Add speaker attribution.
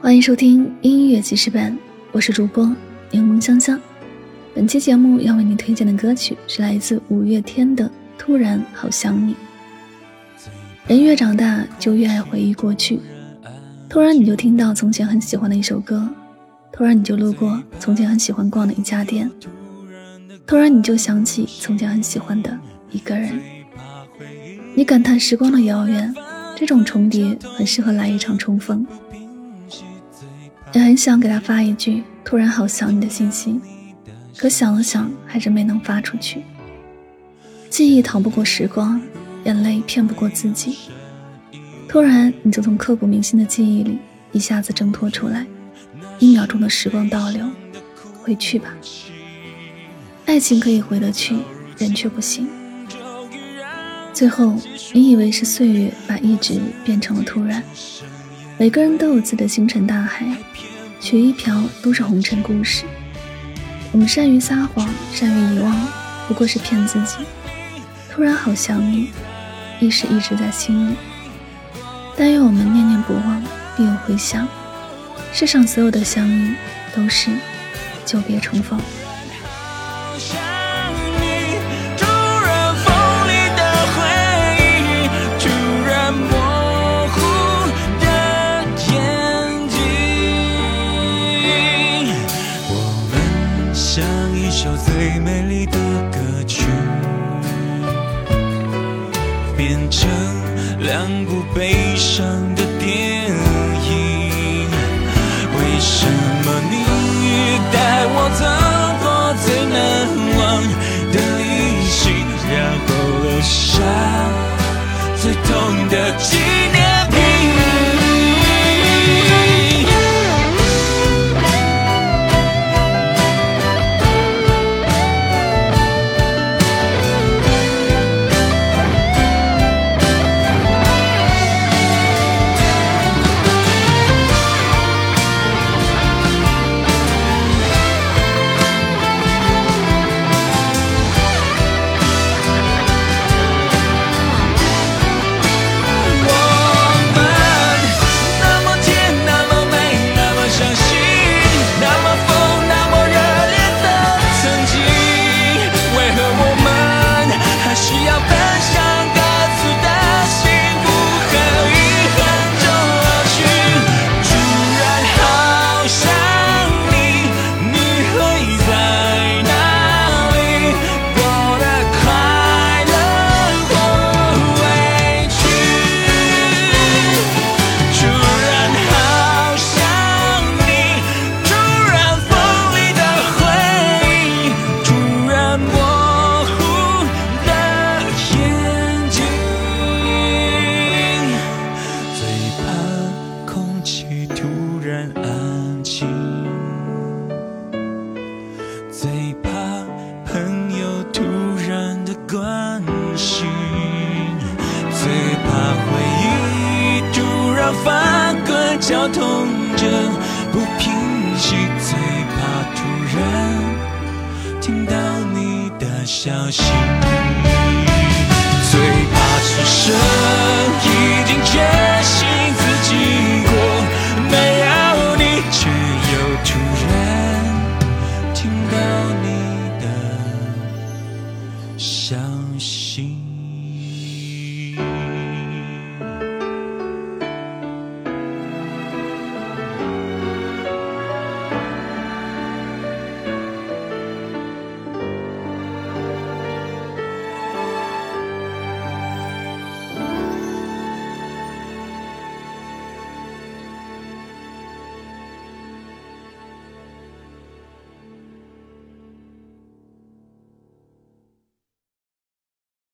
Speaker 1: 欢迎收听音乐记事本，我是主播柠檬香香。本期节目要为你推荐的歌曲是来自五月天的《突然好想你》。人越长大，就越爱回忆过去。突然，你就听到从前很喜欢的一首歌；突然，你就路过从前很喜欢逛的一家店；突然，你就想起从前很喜欢的一个人。你感叹时光的遥远，这种重叠很适合来一场重逢。也很想给他发一句“突然好想你”的信息，可想了想，还是没能发出去。记忆逃不过时光，眼泪骗不过自己。突然，你就从刻骨铭心的记忆里一下子挣脱出来，一秒钟的时光倒流，回去吧。爱情可以回得去，人却不行。最后，你以为是岁月把一直变成了突然。每个人都有自己的星辰大海，取一瓢都是红尘故事。我们善于撒谎，善于遗忘，不过是骗自己。突然好想你，意识一直在心里。但愿我们念念不忘，必有回响。世上所有的相遇，都是久别重逢。
Speaker 2: 成两部悲伤的电影。为什怕回忆突然翻滚绞痛着不平息最怕突然听到你的消息最怕此生已经决心自己过没有你却又突然听到你的消息